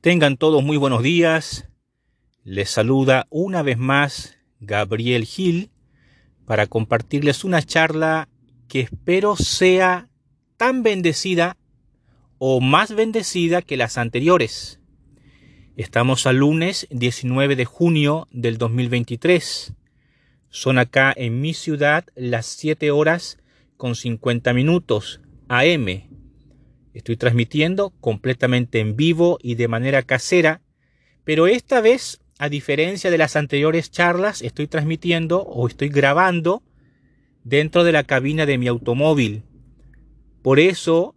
Tengan todos muy buenos días. Les saluda una vez más Gabriel Gil para compartirles una charla que espero sea tan bendecida o más bendecida que las anteriores. Estamos al lunes 19 de junio del 2023. Son acá en mi ciudad las 7 horas con 50 minutos AM Estoy transmitiendo completamente en vivo y de manera casera, pero esta vez, a diferencia de las anteriores charlas, estoy transmitiendo o estoy grabando dentro de la cabina de mi automóvil. Por eso,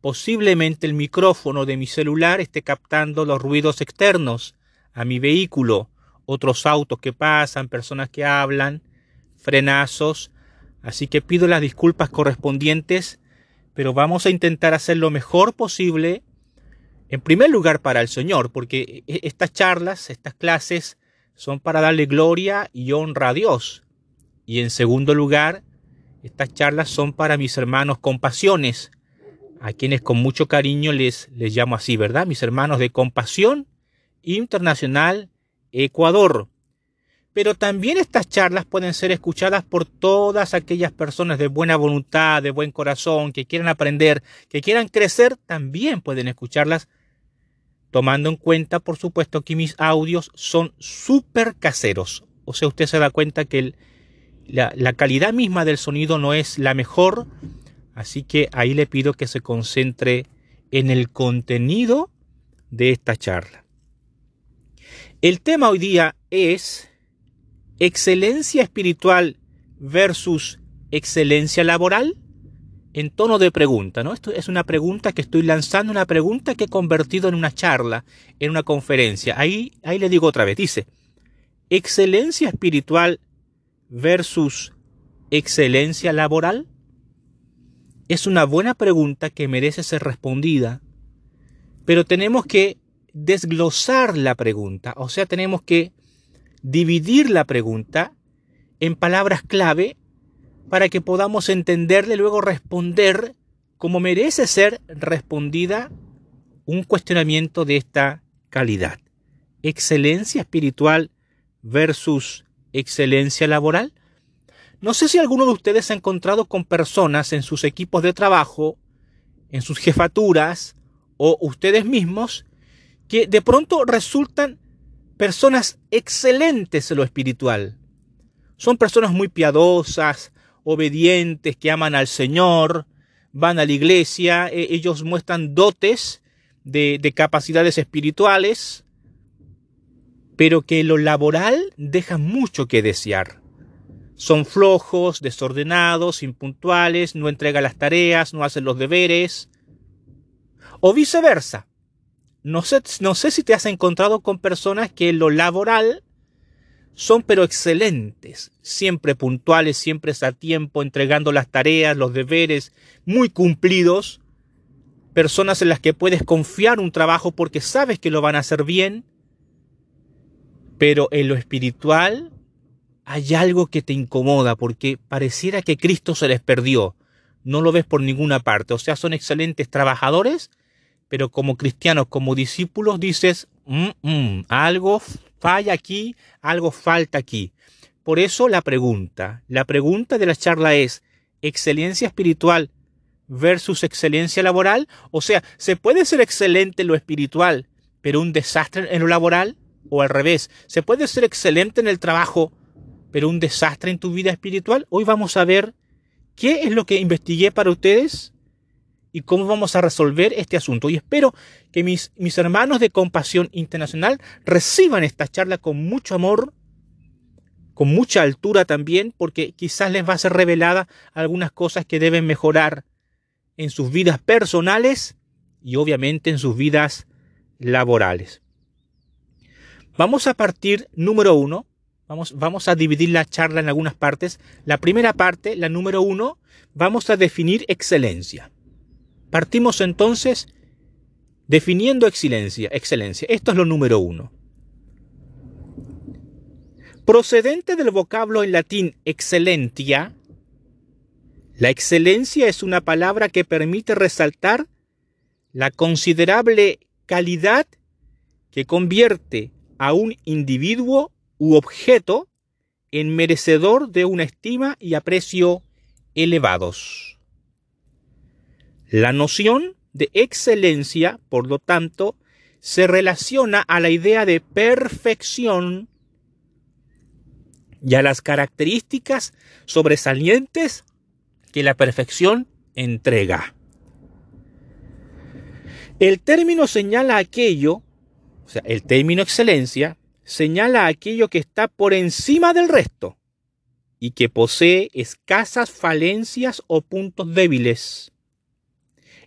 posiblemente el micrófono de mi celular esté captando los ruidos externos a mi vehículo, otros autos que pasan, personas que hablan, frenazos, así que pido las disculpas correspondientes pero vamos a intentar hacer lo mejor posible, en primer lugar para el Señor, porque e, estas charlas, estas clases, son para darle gloria y honra a Dios. Y en segundo lugar, estas charlas son para mis hermanos Compasiones, a quienes con mucho cariño les, les llamo así, ¿verdad? Mis hermanos de Compasión Internacional Ecuador. Pero también estas charlas pueden ser escuchadas por todas aquellas personas de buena voluntad, de buen corazón, que quieran aprender, que quieran crecer, también pueden escucharlas, tomando en cuenta, por supuesto, que mis audios son súper caseros. O sea, usted se da cuenta que la, calidad misma del sonido no es la mejor, así que ahí le pido que se concentre en el contenido de esta charla. El tema hoy día es excelencia espiritual versus excelencia laboral? En tono de pregunta, ¿no? Esto es una pregunta que estoy lanzando, una pregunta que he convertido en una charla, en una conferencia. Ahí, ahí le digo otra vez, dice, excelencia espiritual versus excelencia laboral? Es una buena pregunta que merece ser respondida, pero tenemos que desglosar la pregunta, o sea, tenemos que dividir la pregunta en palabras clave para que podamos entenderle luego responder como merece ser respondida un cuestionamiento de esta calidad. Excelencia espiritual versus excelencia laboral. No sé si alguno de ustedes ha encontrado con personas en sus equipos de trabajo, en sus jefaturas o ustedes mismos que de pronto resultan personas excelentes en lo espiritual. Son personas muy piadosas, obedientes, que aman al Señor, van a la iglesia, e, ellos muestran dotes de, de capacidades espirituales, pero que lo laboral deja mucho que desear. Son flojos, desordenados, impuntuales, no entregan las tareas, no hacen los deberes. O viceversa. No sé, no sé si te has encontrado con personas que en lo laboral son pero excelentes, siempre puntuales, siempre a tiempo, entregando las tareas, los deberes, muy cumplidos, personas en las que puedes confiar un trabajo porque sabes que lo van a hacer bien, pero en lo espiritual hay algo que te incomoda porque pareciera que Cristo se les perdió, no lo ves por ninguna parte, o sea, son excelentes trabajadores, pero como cristianos, como discípulos, dices, mm, mm, algo falla aquí, algo falta aquí. Por eso la pregunta, la pregunta de la charla es, ¿excelencia espiritual versus excelencia laboral? O sea, ¿se puede ser excelente en lo espiritual, pero un desastre en lo laboral? ¿O al revés? ¿Se puede ser excelente en el trabajo, pero un desastre en tu vida espiritual? Hoy vamos a ver qué es lo que investigué para ustedes y cómo vamos a resolver este asunto. Y espero que mis, hermanos de Compasión Internacional reciban esta charla con mucho amor, con mucha altura también, porque quizás les va a ser revelada algunas cosas que deben mejorar en sus vidas personales y obviamente en sus vidas laborales. Vamos a partir número uno. Vamos, vamos a dividir la charla en algunas partes. La primera parte, la número uno, vamos a definir excelencia. Partimos entonces definiendo excelencia. excelencia. Esto es lo número uno. Procedente del vocablo en latín excelentia, la excelencia es una palabra que permite resaltar la considerable calidad que convierte a un individuo u objeto en merecedor de una estima y aprecio elevados. La noción de excelencia, por lo tanto, se relaciona a la idea de perfección y a las características sobresalientes que la perfección entrega. El término señala aquello, o sea, el término excelencia, señala aquello que está por encima del resto y que posee escasas falencias o puntos débiles.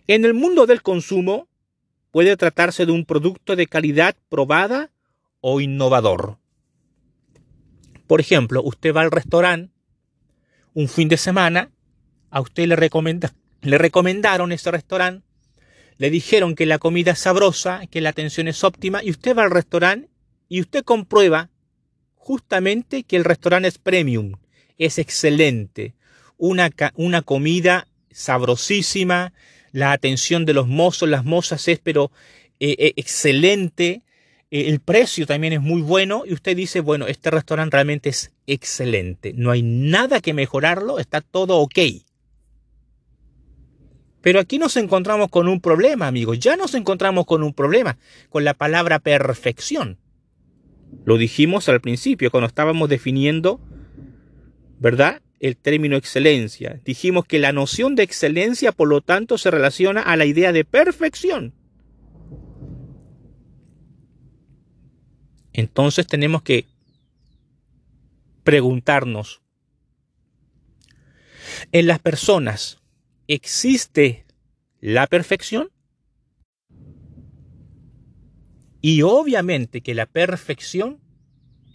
En el mundo del consumo puede tratarse de un producto de calidad probada o innovador. Por ejemplo, usted va al restaurante un fin de semana, a usted le, recomenda, le recomendaron ese restaurante, le dijeron que la comida es sabrosa, que la atención es óptima, y usted va al restaurante y usted comprueba justamente que el restaurante es premium, es excelente, una, una comida sabrosísima, la atención de los mozos, las mozas es pero eh, eh, excelente, eh, el precio también es muy bueno y usted dice, bueno, este restaurante realmente es excelente, no hay nada que mejorarlo, está todo ok. Pero aquí nos encontramos con un problema, amigos, ya nos encontramos con un problema, con la palabra perfección. Lo dijimos al principio, cuando estábamos definiendo, ¿verdad? El término excelencia. Dijimos que la noción de excelencia, por lo tanto, se relaciona a la idea de perfección. Entonces tenemos que preguntarnos, ¿en las personas existe la perfección? Y obviamente que la perfección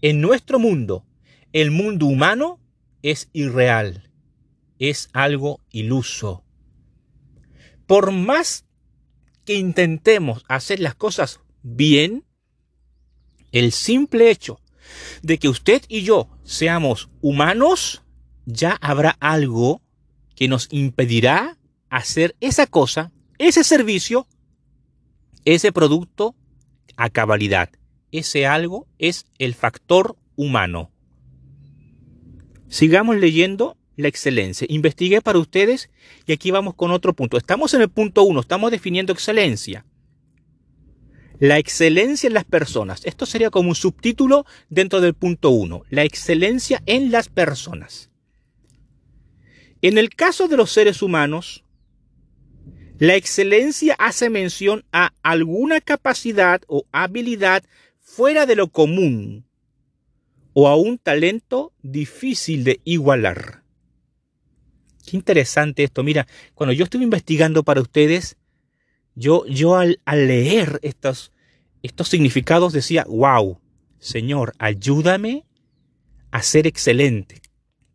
en nuestro mundo, el mundo humano, es irreal, es algo iluso. Por más que intentemos hacer las cosas bien, el simple hecho de que usted y yo seamos humanos, ya habrá algo que nos impedirá hacer esa cosa, ese servicio, ese producto a cabalidad. Ese algo es el factor humano. Sigamos leyendo la excelencia. Investigué para ustedes y aquí vamos con otro punto. Estamos en el punto 1, estamos definiendo excelencia. La excelencia en las personas. Esto sería como un subtítulo dentro del punto 1. La excelencia en las personas. En el caso de los seres humanos, la excelencia hace mención a alguna capacidad o habilidad fuera de lo común o a un talento difícil de igualar. Qué interesante esto. Mira, cuando yo estuve investigando para ustedes, yo, yo al, leer estos, estos significados decía, wow, Señor, ayúdame a ser excelente,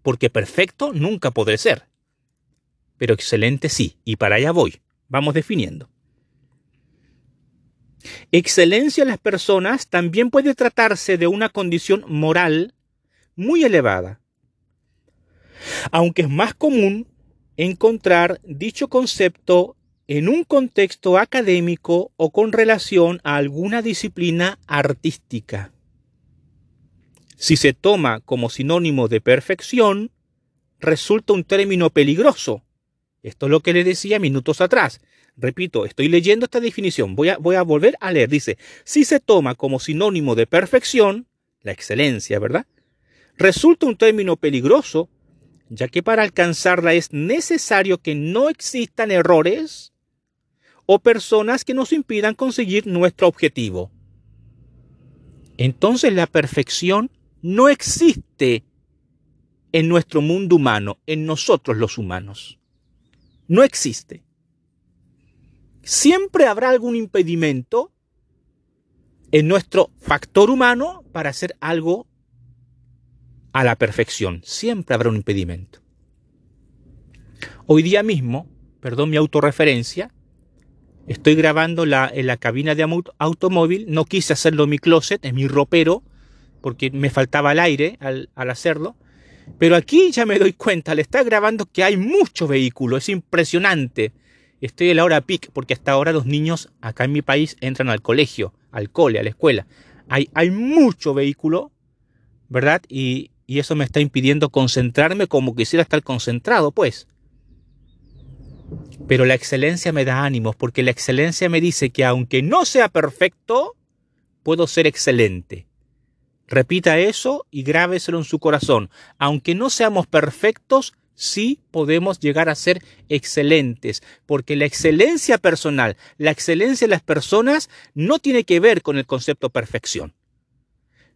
porque perfecto nunca podré ser, pero excelente sí, y para allá voy. Vamos definiendo. Excelencia en las personas también puede tratarse de una condición moral muy elevada, aunque es más común encontrar dicho concepto en un contexto académico o con relación a alguna disciplina artística. Si se toma como sinónimo de perfección, resulta un término peligroso. Esto es lo que le decía minutos atrás. Repito, estoy leyendo esta definición, voy a, volver a leer. Dice, si se toma como sinónimo de perfección, la excelencia, ¿verdad? Resulta un término peligroso, ya que para alcanzarla es necesario que no existan errores o personas que nos impidan conseguir nuestro objetivo. Entonces la perfección no existe en nuestro mundo humano, en nosotros los humanos. No existe siempre habrá algún impedimento en nuestro factor humano para hacer algo a la perfección. Siempre habrá un impedimento. Hoy día mismo, perdón mi autorreferencia, estoy grabando la, en la cabina de automóvil, no quise hacerlo en mi closet, en mi ropero, porque me faltaba el aire al, al hacerlo. Pero aquí ya me doy cuenta, le está grabando que hay mucho vehículo, es impresionante. Estoy a la hora pic porque hasta ahora los niños acá en mi país entran al colegio al cole, a la escuela. Hay, hay mucho vehículo, ¿verdad? Y, y eso me está impidiendo concentrarme como quisiera estar concentrado, pues. Pero la excelencia me da ánimos porque la excelencia me dice que aunque no sea perfecto, puedo ser excelente. Repita eso y grábeselo en su corazón. Aunque no seamos perfectos, sí podemos llegar a ser excelentes, porque la excelencia personal, la excelencia de las personas no tiene que ver con el concepto perfección.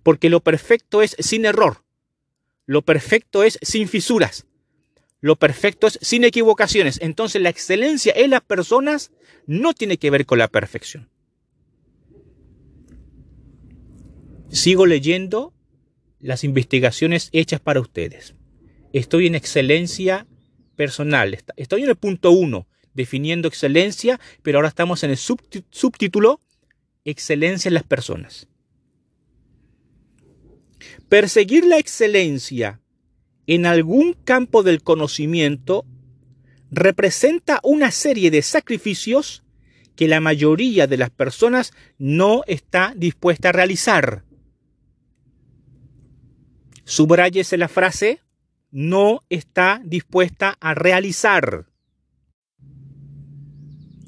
Porque lo perfecto es sin error, lo perfecto es sin fisuras, lo perfecto es sin equivocaciones. Entonces la excelencia en las personas no tiene que ver con la perfección. Sigo leyendo las investigaciones hechas para ustedes. Estoy en excelencia personal. Estoy en el punto uno, definiendo excelencia, pero ahora estamos en el subtítulo excelencia en las personas. Perseguir la excelencia en algún campo del conocimiento representa una serie de sacrificios que la mayoría de las personas no está dispuesta a realizar. Subrayese la frase, no está dispuesta a realizar.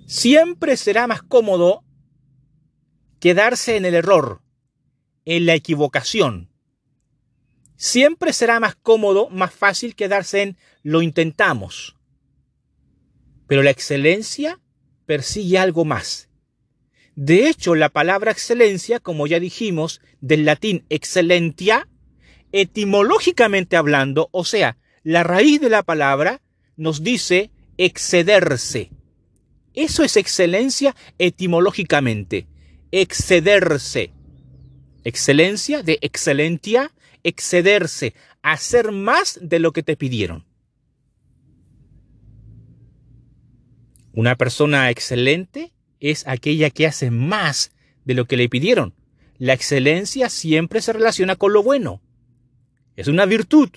Siempre será más cómodo quedarse en el error, en la equivocación. Siempre será más cómodo, más fácil quedarse en lo intentamos. Pero la excelencia persigue algo más. De hecho, la palabra excelencia, como ya dijimos, del latín excelentia, etimológicamente hablando, o sea, la raíz de la palabra nos dice excederse. Eso es excelencia etimológicamente. Excederse. Excelencia de excelentia, excederse, hacer más de lo que te pidieron. Una persona excelente es aquella que hace más de lo que le pidieron. La excelencia siempre se relaciona con lo bueno. Es una virtud.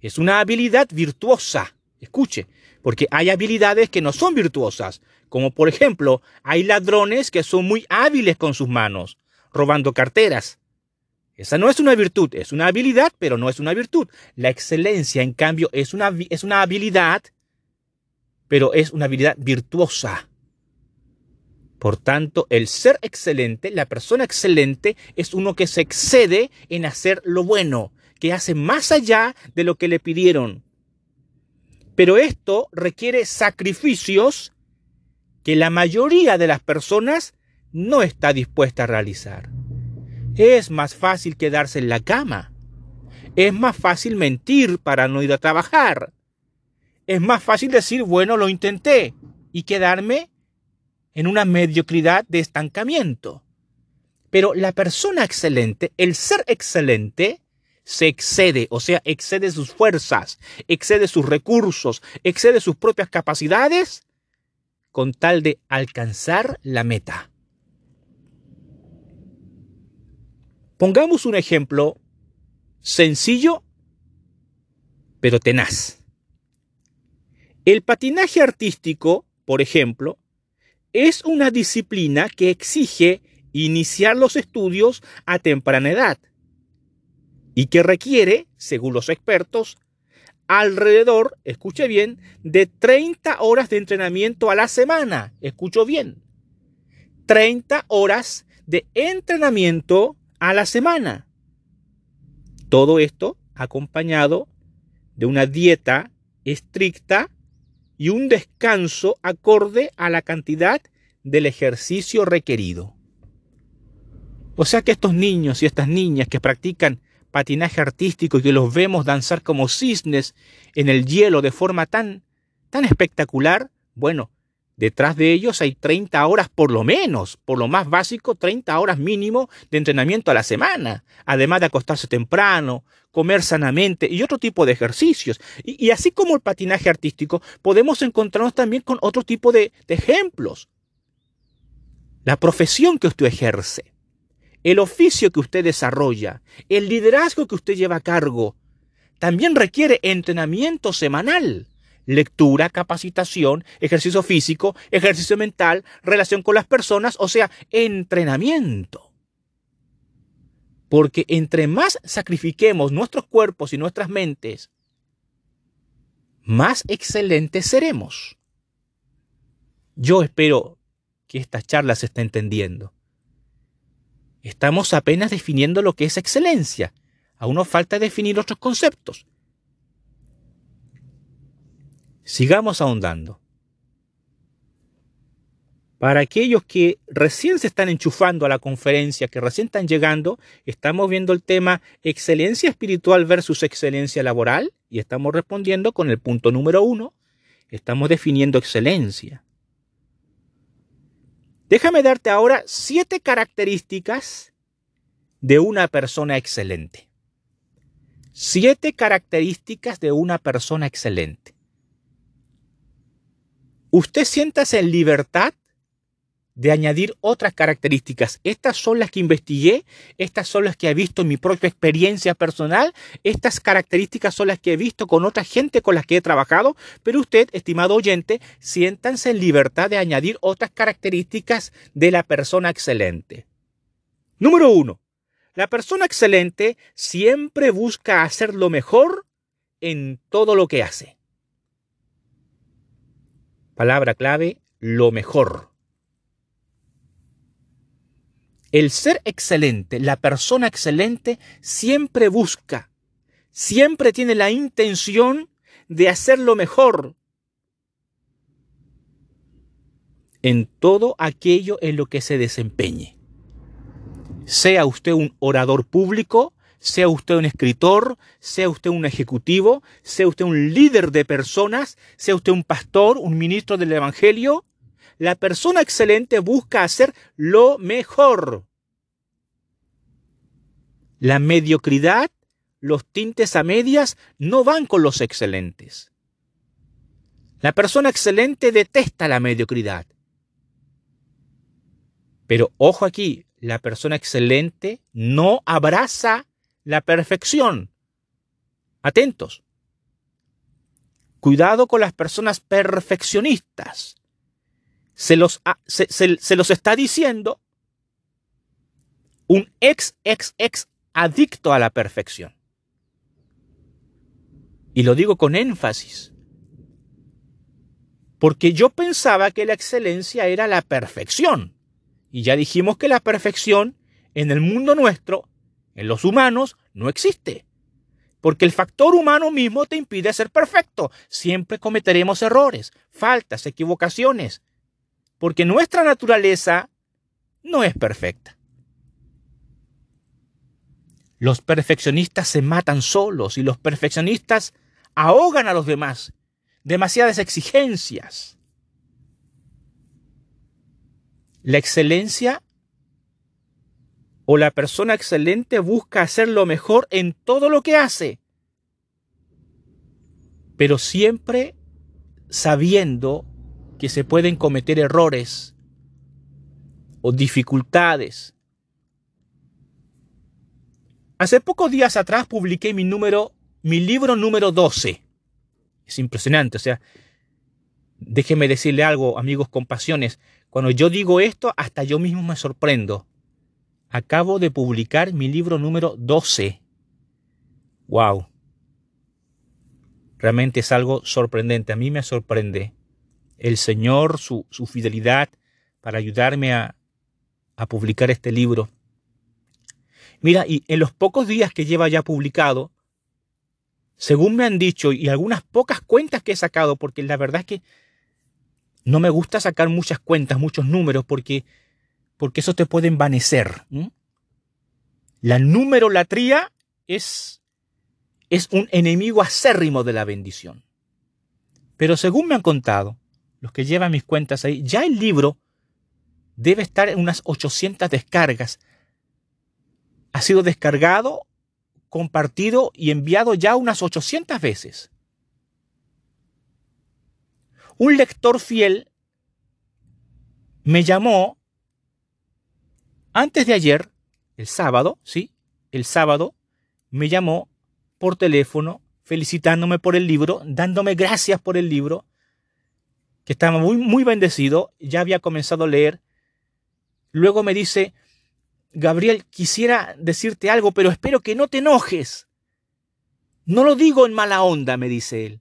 Es una habilidad virtuosa. Escuche, porque hay habilidades que no son virtuosas. Como por ejemplo, hay ladrones que son muy hábiles con sus manos, robando carteras. Esa no es una virtud, es una habilidad, pero no es una virtud. La excelencia, en cambio, es una, es una habilidad, pero es una habilidad virtuosa. Por tanto, el ser excelente, la persona excelente, es uno que se excede en hacer lo bueno, que hace más allá de lo que le pidieron. Pero esto requiere sacrificios que la mayoría de las personas no está dispuesta a realizar. Es más fácil quedarse en la cama. Es más fácil mentir para no ir a trabajar. Es más fácil decir, bueno, lo intenté y quedarme en una mediocridad de estancamiento. Pero la persona excelente, el ser excelente, se excede, o sea, excede sus fuerzas, excede sus recursos, excede sus propias capacidades con tal de alcanzar la meta. Pongamos un ejemplo sencillo, pero tenaz. El patinaje artístico, por ejemplo, es una disciplina que exige iniciar los estudios a temprana edad y que requiere, según los expertos, alrededor, escuche bien, de 30 horas de entrenamiento a la semana. Escucho bien. 30 horas de entrenamiento a la semana. Todo esto acompañado de una dieta estricta y un descanso acorde a la cantidad del ejercicio requerido. O sea que estos niños y estas niñas que practican patinaje artístico y que los vemos danzar como cisnes en el hielo de forma tan, tan espectacular, bueno, detrás de ellos hay 30 horas por lo menos, por lo más básico, 30 horas mínimo de entrenamiento a la semana, además de acostarse temprano, comer sanamente y otro tipo de ejercicios. Y, así como el patinaje artístico, podemos encontrarnos también con otro tipo de ejemplos. La profesión que usted ejerce el oficio que usted desarrolla, el liderazgo que usted lleva a cargo, también requiere entrenamiento semanal. lectura, capacitación, ejercicio físico, ejercicio mental, relación con las personas, o sea, entrenamiento. Porque entre más sacrifiquemos nuestros cuerpos y nuestras mentes, más excelentes seremos. Yo espero que esta charla se esté entendiendo. Estamos apenas definiendo lo que es excelencia. Aún nos falta definir otros conceptos. Sigamos ahondando. Para aquellos que recién se están enchufando a la conferencia, que recién están llegando, estamos viendo el tema excelencia espiritual versus excelencia laboral y estamos respondiendo con el punto número uno. Estamos definiendo excelencia. Déjame darte ahora siete características de una persona excelente. Siete características de una persona excelente. Usted siéntase en libertad de añadir otras características. Estas son las que investigué, estas son las que he visto en mi propia experiencia personal, estas características son las que he visto con otra gente con las que he trabajado, pero usted, estimado oyente, siéntanse en libertad de añadir otras características de la persona excelente. Número uno, la persona excelente siempre busca hacer lo mejor en todo lo que hace. Palabra clave, lo mejor. El ser excelente, la persona excelente, siempre busca, siempre tiene la intención de hacer lo mejor en todo aquello en lo que se desempeñe. Sea usted un orador público, sea usted un escritor, sea usted un ejecutivo, sea usted un líder de personas, sea usted un pastor, un ministro del Evangelio, la persona excelente busca hacer lo mejor. La mediocridad, los tintes a medias no van con los excelentes. La persona excelente detesta la mediocridad. Pero ojo aquí, la persona excelente no abraza la perfección. Atentos. Cuidado con las personas perfeccionistas se los, se, los está diciendo un ex, ex, ex adicto a la perfección. Y lo digo con énfasis. Porque yo pensaba que la excelencia era la perfección. Y ya dijimos que la perfección en el mundo nuestro, en los humanos, no existe. Porque el factor humano mismo te impide ser perfecto. Siempre cometeremos errores, faltas, equivocaciones porque nuestra naturaleza no es perfecta. Los perfeccionistas se matan solos y los perfeccionistas ahogan a los demás. Demasiadas exigencias. La excelencia o la persona excelente busca hacer lo mejor en todo lo que hace, pero siempre sabiendo que se pueden cometer errores o dificultades. Hace pocos días atrás publiqué mi número, mi libro número 12. Es impresionante, o sea, déjeme decirle algo, amigos con pasiones. Cuando yo digo esto, hasta yo mismo me sorprendo. Acabo de publicar mi libro número 12. ¡Wow! Realmente es algo sorprendente. A mí me sorprende el Señor, su, fidelidad para ayudarme a, a publicar este libro. Mira, y en los pocos días que lleva ya publicado, según me han dicho, y algunas pocas cuentas que he sacado, porque la verdad es que no me gusta sacar muchas cuentas, muchos números, porque, porque eso te puede envanecer. La numerolatría es, es un enemigo acérrimo de la bendición. Pero según me han contado, los que llevan mis cuentas ahí, ya el libro debe estar en unas 800 descargas. Ha sido descargado, compartido y enviado ya unas 800 veces. Un lector fiel me llamó antes de ayer, el sábado, sí, el sábado, me llamó por teléfono felicitándome por el libro, dándome gracias por el libro, que estaba muy, muy bendecido, ya había comenzado a leer. Luego me dice, Gabriel, quisiera decirte algo, pero espero que no te enojes. No lo digo en mala onda, me dice él.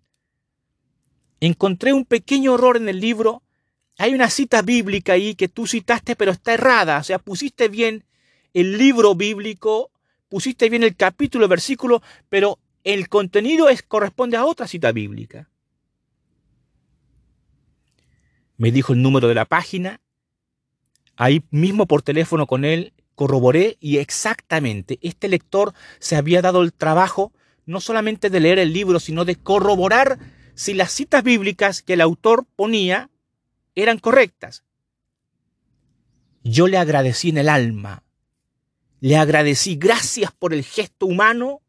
Encontré un pequeño error en el libro. Hay una cita bíblica ahí que tú citaste, pero está errada. O sea, pusiste bien el libro bíblico, pusiste bien el capítulo, versículo, pero el contenido es, corresponde a otra cita bíblica. Me dijo el número de la página. Ahí mismo por teléfono con él corroboré y exactamente este lector se había dado el trabajo no solamente de leer el libro, sino de corroborar si las citas bíblicas que el autor ponía eran correctas. Yo le agradecí en el alma, le agradecí gracias por el gesto humano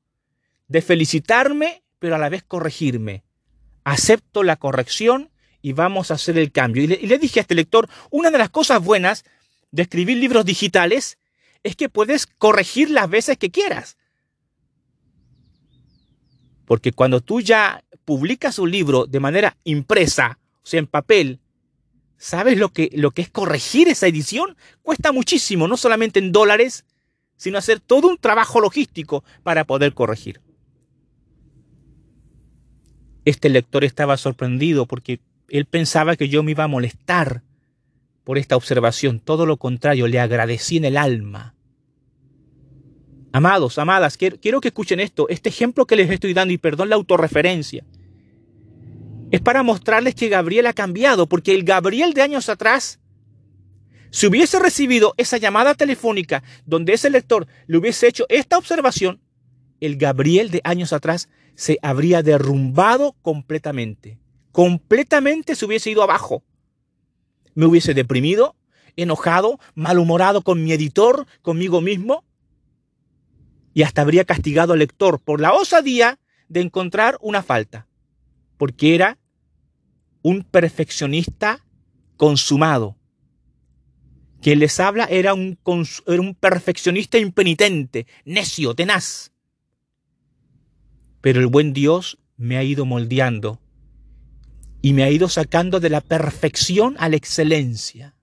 de felicitarme, pero a la vez corregirme. Acepto la corrección y vamos a hacer el cambio. Y le, dije a este lector, una de las cosas buenas de escribir libros digitales es que puedes corregir las veces que quieras. Porque cuando tú ya publicas un libro de manera impresa, o sea, en papel, ¿sabes lo que, lo que es corregir esa edición? Cuesta muchísimo, no solamente en dólares, sino hacer todo un trabajo logístico para poder corregir. Este lector estaba sorprendido porque él pensaba que yo me iba a molestar por esta observación. Todo lo contrario, le agradecí en el alma. Amados, amadas, quiero, que escuchen esto. Este ejemplo que les estoy dando, y perdón la autorreferencia, es para mostrarles que Gabriel ha cambiado, porque el Gabriel de años atrás, si hubiese recibido esa llamada telefónica donde ese lector le hubiese hecho esta observación, el Gabriel de años atrás se habría derrumbado completamente. Completamente se hubiese ido abajo. Me hubiese deprimido, enojado, malhumorado con mi editor, conmigo mismo, y hasta habría castigado al lector por la osadía de encontrar una falta, porque era un perfeccionista consumado. Quien les habla era un, era un perfeccionista impenitente, necio, tenaz. Pero el buen Dios me ha ido moldeando y me ha ido sacando de la perfección a la excelencia.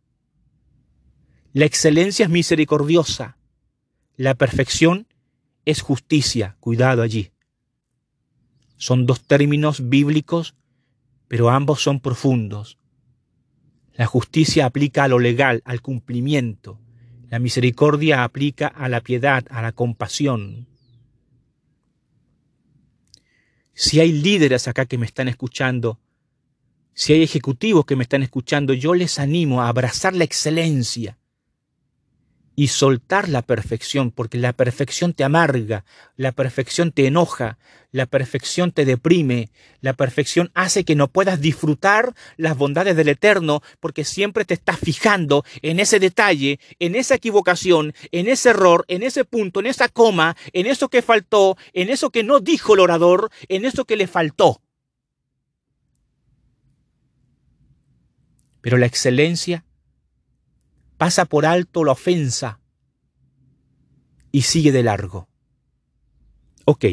La excelencia es misericordiosa, la perfección es justicia, cuidado allí. Son dos términos bíblicos, pero ambos son profundos. La justicia aplica a lo legal, al cumplimiento. La misericordia aplica a la piedad, a la compasión. Si hay líderes acá que me están escuchando, si hay ejecutivos que me están escuchando, yo les animo a abrazar la excelencia, y soltar la perfección, porque la perfección te amarga, la perfección te enoja, la perfección te deprime, la perfección hace que no puedas disfrutar las bondades del Eterno, porque siempre te estás fijando en ese detalle, en esa equivocación, en ese error, en ese punto, en esa coma, en eso que faltó, en eso que no dijo el orador, en eso que le faltó. Pero la excelencia pasa por alto la ofensa y sigue de largo. Ok,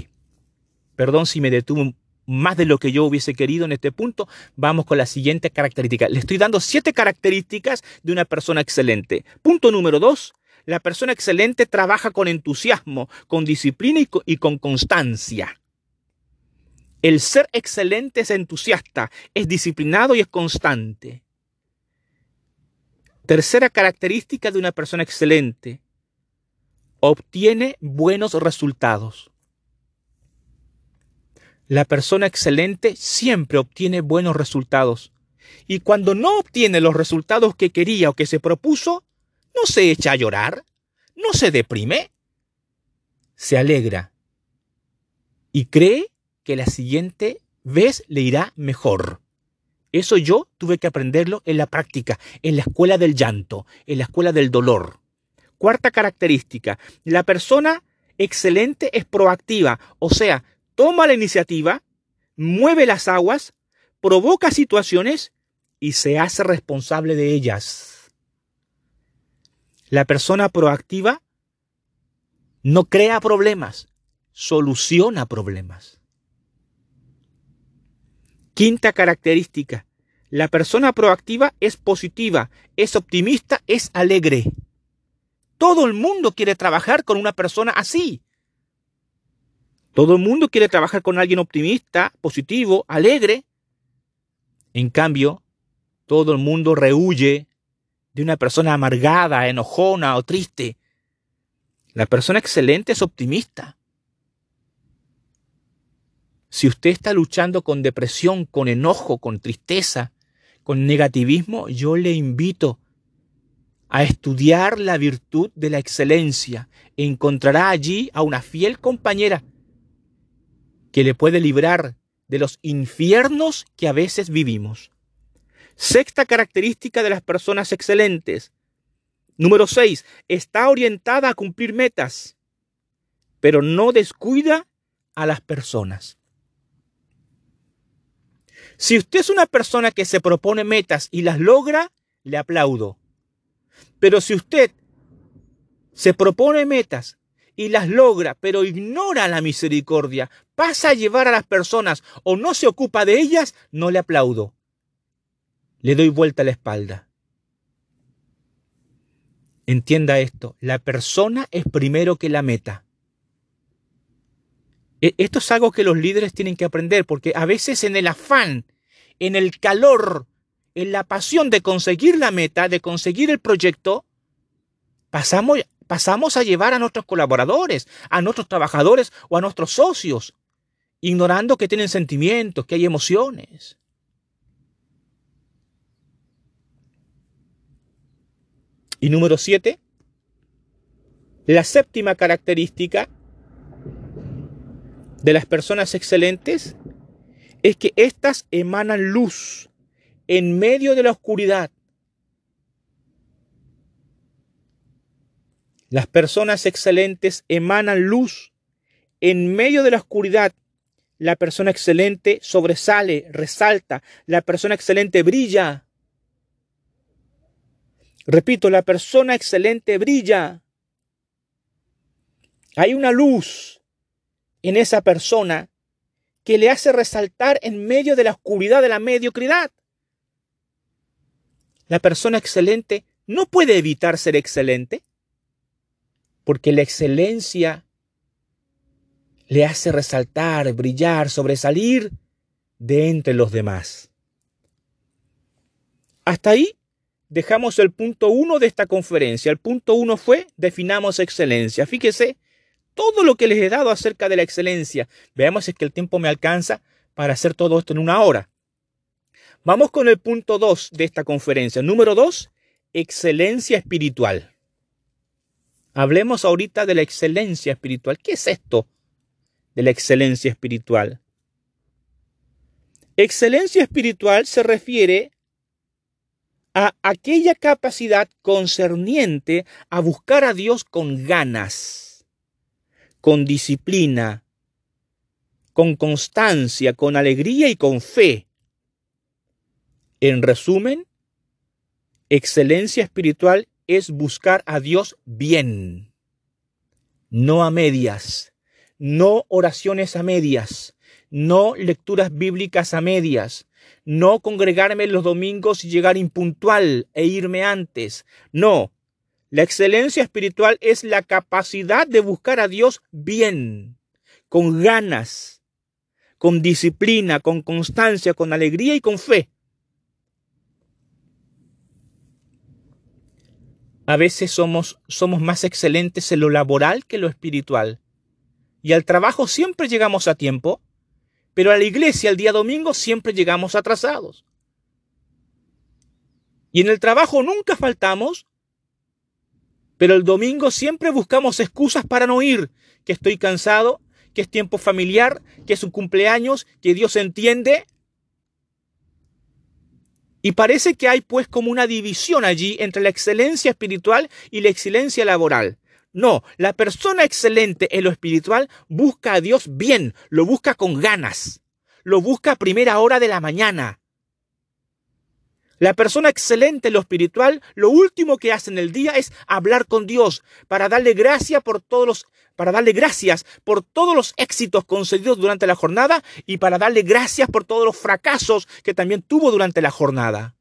perdón si me detuve más de lo que yo hubiese querido en este punto, vamos con la siguiente característica. Le estoy dando siete características de una persona excelente. Punto número dos, la persona excelente trabaja con entusiasmo, con disciplina y y con constancia. El ser excelente es entusiasta, es disciplinado y es constante. Tercera característica de una persona excelente. Obtiene buenos resultados. La persona excelente siempre obtiene buenos resultados. Y cuando no obtiene los resultados que quería o que se propuso, no se echa a llorar, no se deprime, se alegra y cree que la siguiente vez le irá mejor. Eso yo tuve que aprenderlo en la práctica, en la escuela del llanto, en la escuela del dolor. Cuarta característica, la persona excelente es proactiva, o sea, toma la iniciativa, mueve las aguas, provoca situaciones y se hace responsable de ellas. La persona proactiva no crea problemas, soluciona problemas. Quinta característica. La persona proactiva es positiva, es optimista, es alegre. Todo el mundo quiere trabajar con una persona así. Todo el mundo quiere trabajar con alguien optimista, positivo, alegre. En cambio, todo el mundo rehuye de una persona amargada, enojona o triste. La persona excelente es optimista. Si usted está luchando con depresión, con enojo, con tristeza, con negativismo, yo le invito a estudiar la virtud de la excelencia. Encontrará allí a una fiel compañera que le puede librar de los infiernos que a veces vivimos. Sexta característica de las personas excelentes. Número 6. Está orientada a cumplir metas, pero no descuida a las personas. Si usted es una persona que se propone metas y las logra, le aplaudo. Pero si usted se propone metas y las logra, pero ignora la misericordia, pasa a llevar a las personas o no se ocupa de ellas, no le aplaudo le doy vuelta a la espalda. Entienda esto, la persona es primero que la meta. E, esto es algo que los líderes tienen que aprender, porque a veces en el afán, en el calor, en la pasión de conseguir la meta, de conseguir el proyecto, pasamos, pasamos a llevar a nuestros colaboradores, a nuestros trabajadores o a nuestros socios, ignorando que tienen sentimientos, que hay emociones. Y número siete, la séptima característica de las personas excelentes es que éstas emanan luz en medio de la oscuridad. Las personas excelentes emanan luz en medio de la oscuridad. La persona excelente sobresale, resalta. La persona excelente brilla. Repito, la persona excelente brilla. Hay una luz en esa persona que le hace resaltar en medio de la oscuridad de la mediocridad. La persona excelente no puede evitar ser excelente porque la excelencia le hace resaltar, brillar, sobresalir de entre los demás. Hasta ahí dejamos el punto uno de esta conferencia. El punto uno fue definamos excelencia. Fíjese todo lo que les he dado acerca de la excelencia. Veamos si es que el tiempo me alcanza para hacer todo esto en una hora. Vamos con el punto dos de esta conferencia. Número dos, excelencia espiritual. Hablemos ahorita de la excelencia espiritual. ¿Qué es esto de la excelencia espiritual? Excelencia espiritual se refiere a aquella capacidad concerniente a buscar a Dios con ganas, con disciplina, con constancia, con alegría y con fe. En resumen, excelencia espiritual es buscar a Dios bien, no a medias, no oraciones a medias, no lecturas bíblicas a medias, no congregarme los domingos y llegar impuntual e irme antes. No. La excelencia espiritual es la capacidad de buscar a Dios bien, con ganas, con disciplina, con constancia, con alegría y con fe. A veces somos, somos más excelentes en lo laboral que en lo espiritual. Y al trabajo siempre llegamos a tiempo, pero a la iglesia el día domingo siempre llegamos atrasados. Y en el trabajo nunca faltamos, pero el domingo siempre buscamos excusas para no ir, que estoy cansado, que es tiempo familiar, que es un cumpleaños, que Dios entiende. Y parece que hay pues como una división allí entre la excelencia espiritual y la excelencia laboral. No, la persona excelente en lo espiritual busca a Dios bien, lo busca con ganas, lo busca a primera hora de la mañana. La persona excelente en lo espiritual, lo último que hace en el día es hablar con Dios para darle gracias por todos los para darle gracias por todos los éxitos concedidos durante la jornada y para darle gracias por todos los fracasos que también tuvo durante la jornada.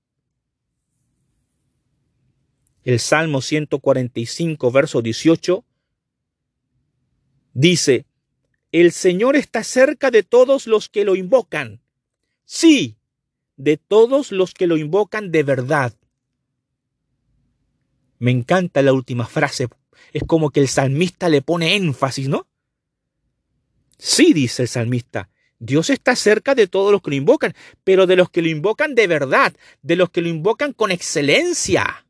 El Salmo 145, verso 18, dice, El Señor está cerca de todos los que lo invocan. Sí, de todos los que lo invocan de verdad. Me encanta la última frase. Es como que el salmista le pone énfasis, ¿no? Sí, dice el salmista, Dios está cerca de todos los que lo invocan, pero de los que lo invocan de verdad, de los que lo invocan con excelencia.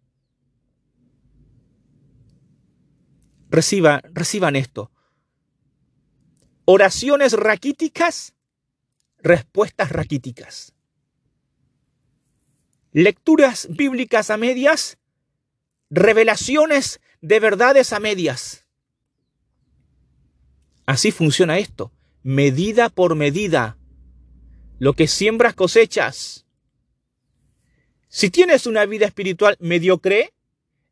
Reciba, reciban esto. Oraciones raquíticas, respuestas raquíticas. Lecturas bíblicas a medias, revelaciones de verdades a medias. Así funciona esto, medida por medida. Lo que siembras cosechas. Si tienes una vida espiritual mediocre,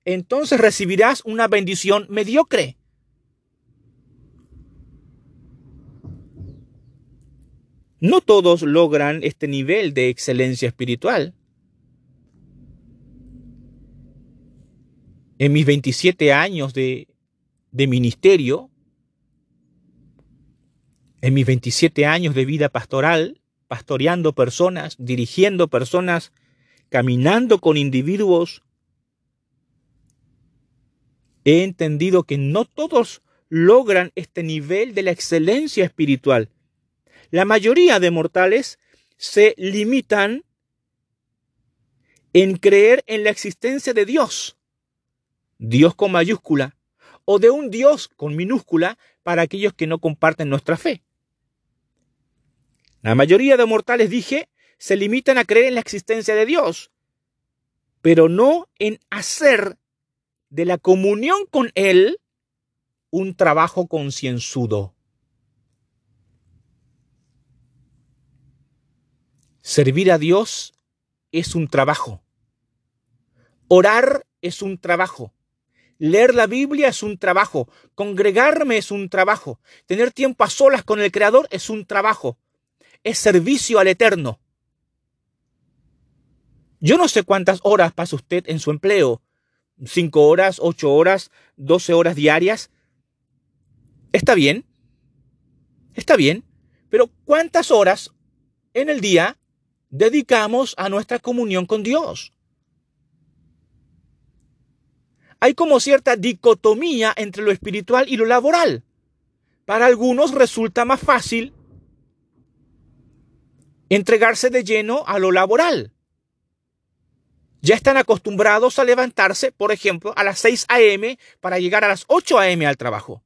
entonces recibirás una bendición mediocre. No todos logran este nivel de excelencia espiritual. En mis 27 años de, de ministerio, en mis 27 años de vida pastoral, pastoreando personas, dirigiendo personas, caminando con individuos, he entendido que no todos logran este nivel de la excelencia espiritual. La mayoría de mortales se limitan en creer en la existencia de Dios Dios con mayúscula, o de un Dios con minúscula para aquellos que no comparten nuestra fe. La mayoría de mortales, dije, se limitan a creer en la existencia de Dios, pero no en hacer de la comunión con Él un trabajo concienzudo. Servir a Dios es un trabajo. Orar es un trabajo. Leer la Biblia es un trabajo, congregarme es un trabajo, tener tiempo a solas con el Creador es un trabajo, es servicio al Eterno. Yo no sé cuántas horas pasa usted en su empleo, cinco horas, ocho horas, doce horas diarias. Está bien, está bien, pero ¿cuántas horas en el día dedicamos a nuestra comunión con Dios? Hay como cierta dicotomía entre lo espiritual y lo laboral. Para algunos resulta más fácil entregarse de lleno a lo laboral. Ya están acostumbrados a levantarse, por ejemplo, a las 6 a.m. para llegar a las 8 a.m. al trabajo.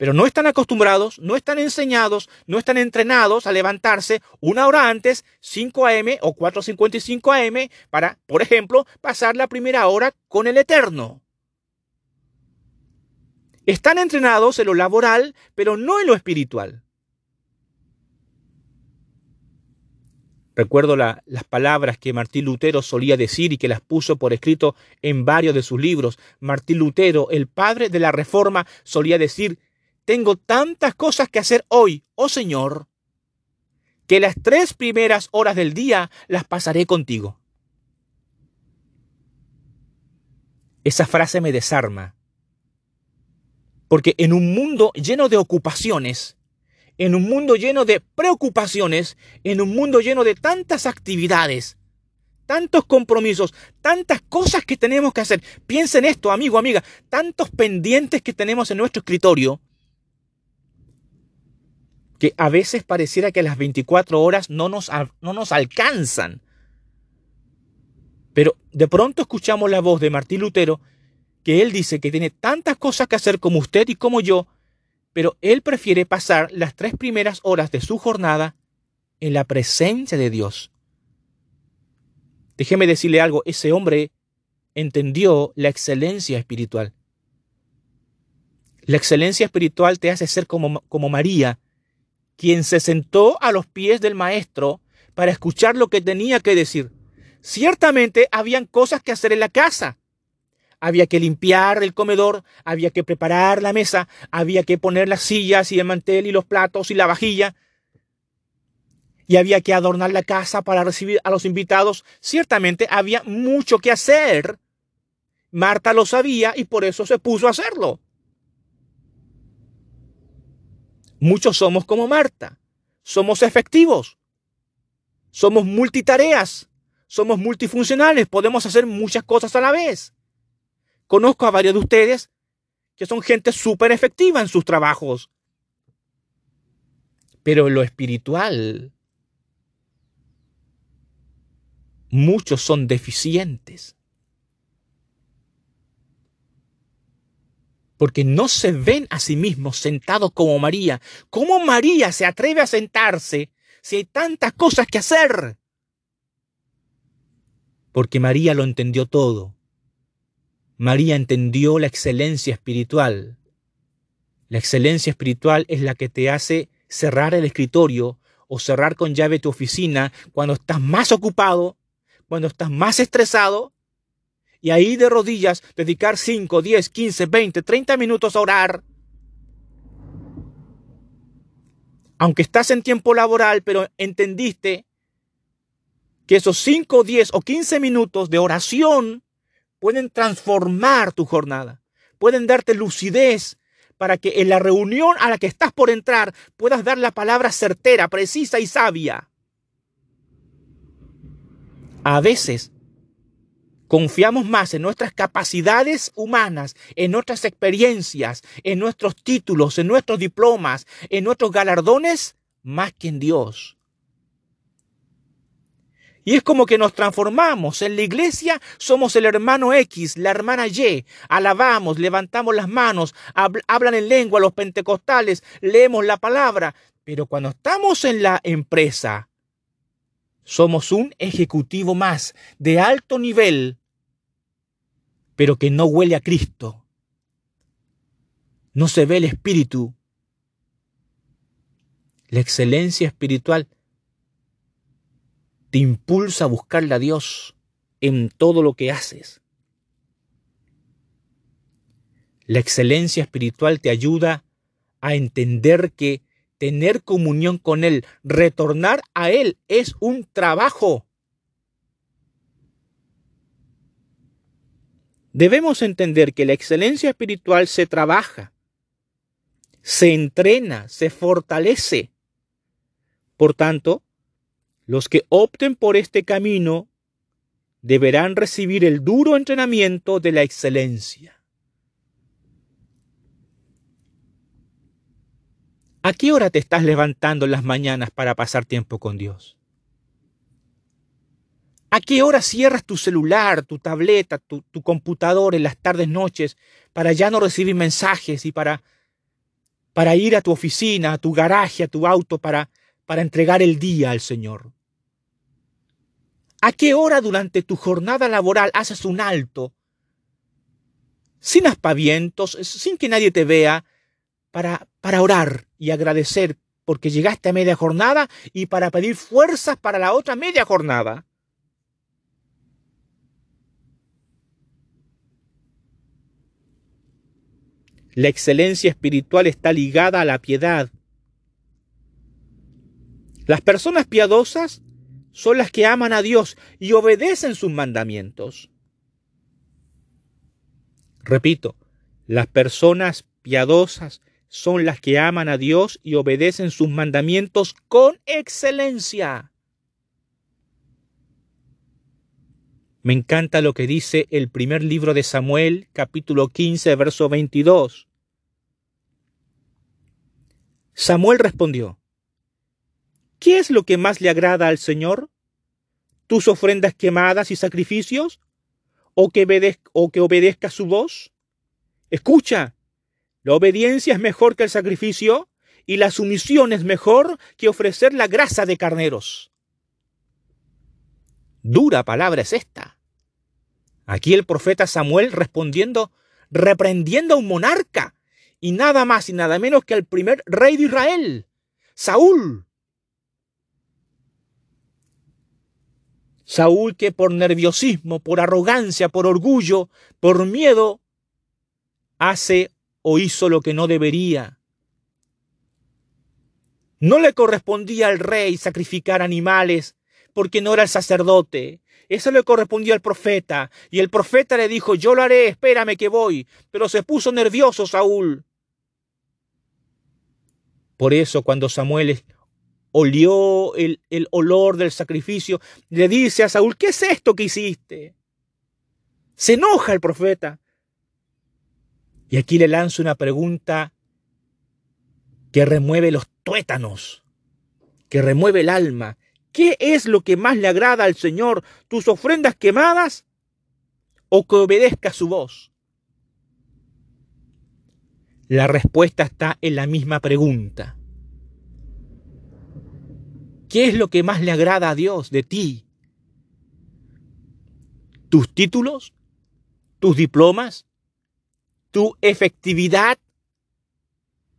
Pero no están acostumbrados, no están enseñados, no están entrenados a levantarse una hora antes, 5 a.m. o 4.55 a.m. para, por ejemplo, pasar la primera hora con el Eterno. Están entrenados en lo laboral, pero no en lo espiritual. Recuerdo las palabras que Martín Lutero solía decir y que las puso por escrito en varios de sus libros. Martín Lutero, el padre de la Reforma, solía decir, tengo tantas cosas que hacer hoy, oh Señor, que las tres primeras horas del día las pasaré contigo. Esa frase me desarma, porque en un mundo lleno de ocupaciones, en un mundo lleno de preocupaciones, en un mundo lleno de tantas actividades, tantos compromisos, tantas cosas que tenemos que hacer. Piensa en esto, amigo, amiga, tantos pendientes que tenemos en nuestro escritorio, que a veces pareciera que las 24 horas no nos, no nos alcanzan. Pero de pronto escuchamos la voz de Martín Lutero, que él dice que tiene tantas cosas que hacer como usted y como yo, pero él prefiere pasar las tres primeras horas de su jornada en la presencia de Dios. Déjeme decirle algo, ese hombre entendió la excelencia espiritual. La excelencia espiritual te hace ser como, como María, quien se sentó a los pies del maestro para escuchar lo que tenía que decir. Ciertamente habían cosas que hacer en la casa. Había que limpiar el comedor, había que preparar la mesa, había que poner las sillas y el mantel y los platos y la vajilla. Y había que adornar la casa para recibir a los invitados. Ciertamente había mucho que hacer. Marta lo sabía y por eso se puso a hacerlo. Muchos somos como Marta. Somos efectivos. Somos multitareas. Somos multifuncionales. Podemos hacer muchas cosas a la vez. Conozco a varios de ustedes que son gente súper efectiva en sus trabajos. Pero lo espiritual, muchos son deficientes. Porque no se ven a sí mismos sentados como María. ¿Cómo María se atreve a sentarse si hay tantas cosas que hacer? Porque María lo entendió todo. María entendió la excelencia espiritual. La excelencia espiritual es la que te hace cerrar el escritorio o cerrar con llave tu oficina cuando estás más ocupado, cuando estás más estresado y ahí de rodillas dedicar 5, 10, 15, 20, 30 minutos a orar. Aunque estás en tiempo laboral, pero entendiste que esos 5, 10 o 15 minutos de oración pueden transformar tu jornada, pueden darte lucidez para que en la reunión a la que estás por entrar puedas dar la palabra certera, precisa y sabia. A veces Confiamos más en nuestras capacidades humanas, en nuestras experiencias, en nuestros títulos, en nuestros diplomas, en nuestros galardones, más que en Dios. Y es como que nos transformamos. En la iglesia somos el hermano X, la hermana Y. Alabamos, levantamos las manos, hablan en lengua los pentecostales, leemos la palabra. Pero cuando estamos en la empresa, somos un ejecutivo más de alto nivel pero que no huele a Cristo. No se ve el espíritu. La excelencia espiritual te impulsa a buscarle a Dios en todo lo que haces. La excelencia espiritual te ayuda a entender que tener comunión con Él, retornar a Él, es un trabajo. Debemos entender que la excelencia espiritual se trabaja, se entrena, se fortalece. Por tanto, los que opten por este camino deberán recibir el duro entrenamiento de la excelencia. ¿A qué hora te estás levantando en las mañanas para pasar tiempo con Dios? ¿A qué hora cierras tu celular, tu tableta, tu, computador en las tardes, noches, para ya no recibir mensajes y para, para ir a tu oficina, a tu garaje, a tu auto, para, para entregar el día al Señor? ¿A qué hora durante tu jornada laboral haces un alto, sin aspavientos, sin que nadie te vea, para, para orar y agradecer porque llegaste a media jornada y para pedir fuerzas para la otra media jornada? La excelencia espiritual está ligada a la piedad. Las personas piadosas son las que aman a Dios y obedecen sus mandamientos. Repito, las personas piadosas son las que aman a Dios y obedecen sus mandamientos con excelencia. Me encanta lo que dice el primer libro de Samuel, capítulo 15, verso 22. Samuel respondió, ¿qué es lo que más le agrada al Señor? ¿Tus ofrendas quemadas y sacrificios? ¿O que, o que obedezca su voz? Escucha, la obediencia es mejor que el sacrificio y la sumisión es mejor que ofrecer la grasa de carneros. Dura palabra es esta. Aquí el profeta Samuel respondiendo, reprendiendo a un monarca, y nada más y nada menos que al primer rey de Israel, Saúl. Saúl que por nerviosismo, por arrogancia, por orgullo, por miedo, hace o hizo lo que no debería. No le correspondía al rey sacrificar animales porque no era el sacerdote. Eso le correspondía al profeta. Y el profeta le dijo, yo lo haré, espérame que voy. Pero se puso nervioso Saúl. Por eso cuando Samuel olió el, el, olor del sacrificio, le dice a Saúl, ¿qué es esto que hiciste? Se enoja el profeta. Y aquí le lanza una pregunta que remueve los tuétanos, que remueve el alma. ¿Qué es lo que más le agrada al Señor? ¿Tus ofrendas quemadas o que obedezca su voz? La respuesta está en la misma pregunta. ¿Qué es lo que más le agrada a Dios de ti? ¿Tus títulos? ¿Tus diplomas? ¿Tu efectividad?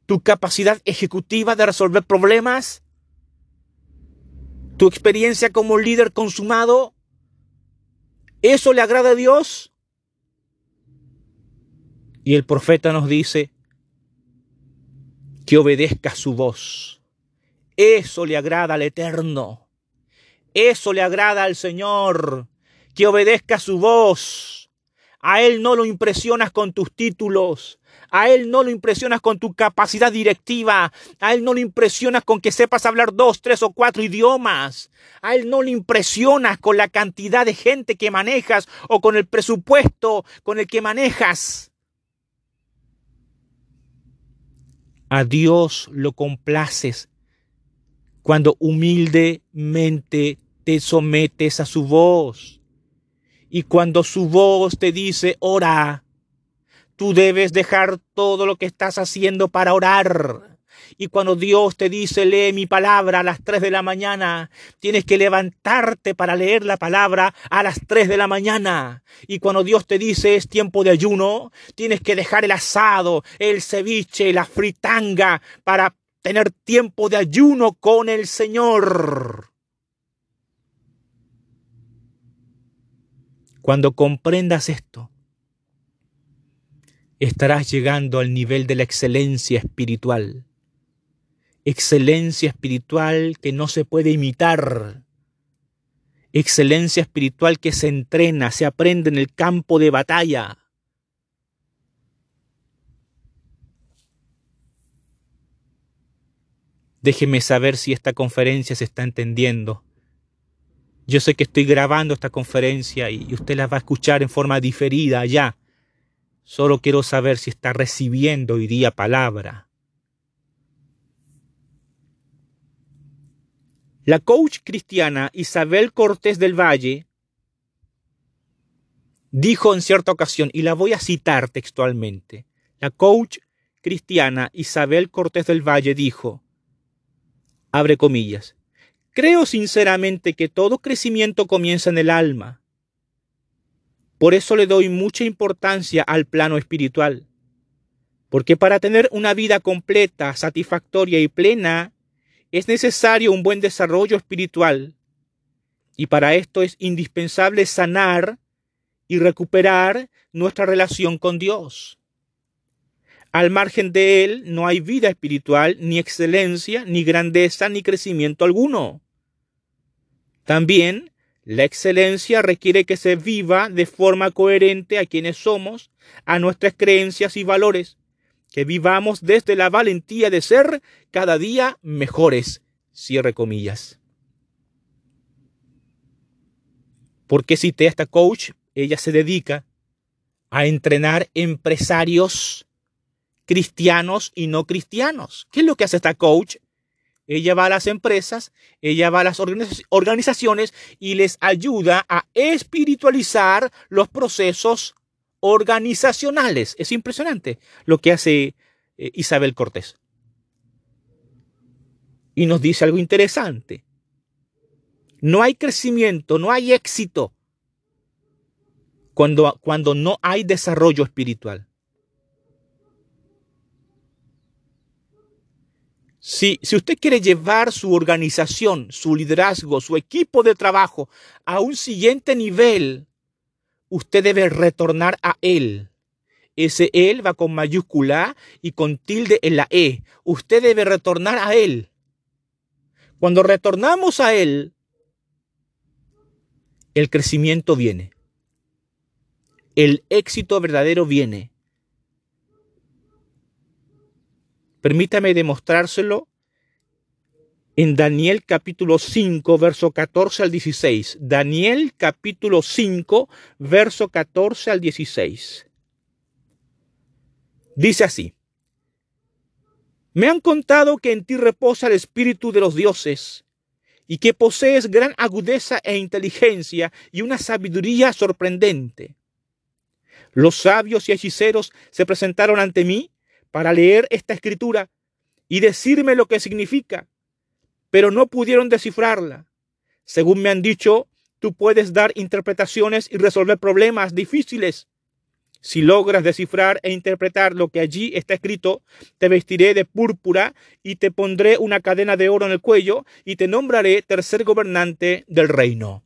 ¿Tu capacidad ejecutiva de resolver problemas? ¿Tu experiencia como líder consumado? ¿Eso le agrada a Dios? Y el profeta nos dice que obedezca su voz eso le agrada al Eterno. Eso le agrada al Señor, que obedezca su voz. A Él no lo impresionas con tus títulos. A Él no lo impresionas con tu capacidad directiva. A Él no lo impresionas con que sepas hablar dos, tres o cuatro idiomas. A Él no le impresionas con la cantidad de gente que manejas o con el presupuesto con el que manejas. A Dios lo complaces cuando humildemente te sometes a su voz. Y cuando su voz te dice, ora, tú debes dejar todo lo que estás haciendo para orar. Y cuando Dios te dice, lee mi palabra a las 3 de la mañana, tienes que levantarte para leer la palabra a las 3 de la mañana. Y cuando Dios te dice, es tiempo de ayuno, tienes que dejar el asado, el ceviche, la fritanga para tener tiempo de ayuno con el Señor. Cuando comprendas esto, estarás llegando al nivel de la excelencia espiritual. Excelencia espiritual que no se puede imitar. Excelencia espiritual que se entrena, se aprende en el campo de batalla. Déjeme saber si esta conferencia se está entendiendo. Yo sé que estoy grabando esta conferencia y usted la va a escuchar en forma diferida ya. Solo quiero saber si está recibiendo hoy día palabra. La coach cristiana Isabel Cortés del Valle dijo en cierta ocasión, y la voy a citar textualmente, la coach cristiana Isabel Cortés del Valle dijo, abre comillas, creo sinceramente que todo crecimiento comienza en el alma. Por eso le doy mucha importancia al plano espiritual. Porque para tener una vida completa, satisfactoria y plena, es necesario un buen desarrollo espiritual. Y para esto es indispensable sanar y recuperar nuestra relación con Dios. Al margen de él no hay vida espiritual, ni excelencia, ni grandeza, ni crecimiento alguno. También la excelencia requiere que se viva de forma coherente a quienes somos, a nuestras creencias y valores, que vivamos desde la valentía de ser cada día mejores. Cierre comillas. Porque cité a esta coach, ella se dedica a entrenar empresarios cristianos y no cristianos. ¿Qué es lo que hace esta coach? Ella va a las empresas, ella va a las organizaciones y les ayuda a espiritualizar los procesos organizacionales. Es impresionante lo que hace eh, Isabel Cortés. Y nos dice algo interesante. No hay crecimiento, no hay éxito cuando, cuando no hay desarrollo espiritual. Si, si usted quiere llevar su organización, su liderazgo, su equipo de trabajo a un siguiente nivel, usted debe retornar a Él. Ese Él va con mayúscula y con tilde en la E. Usted debe retornar a Él. Cuando retornamos a Él, el crecimiento viene. El éxito verdadero viene. Permítame demostrárselo en Daniel capítulo 5, verso 14 al 16. Daniel capítulo 5, verso 14 al 16. Dice así. Me han contado que en ti reposa el espíritu de los dioses y que posees gran agudeza e inteligencia y una sabiduría sorprendente. Los sabios y hechiceros se presentaron ante mí para leer esta escritura y decirme lo que significa, pero no pudieron descifrarla. Según me han dicho, tú puedes dar interpretaciones y resolver problemas difíciles. Si logras descifrar e interpretar lo que allí está escrito, te vestiré de púrpura y te pondré una cadena de oro en el cuello y te nombraré tercer gobernante del reino.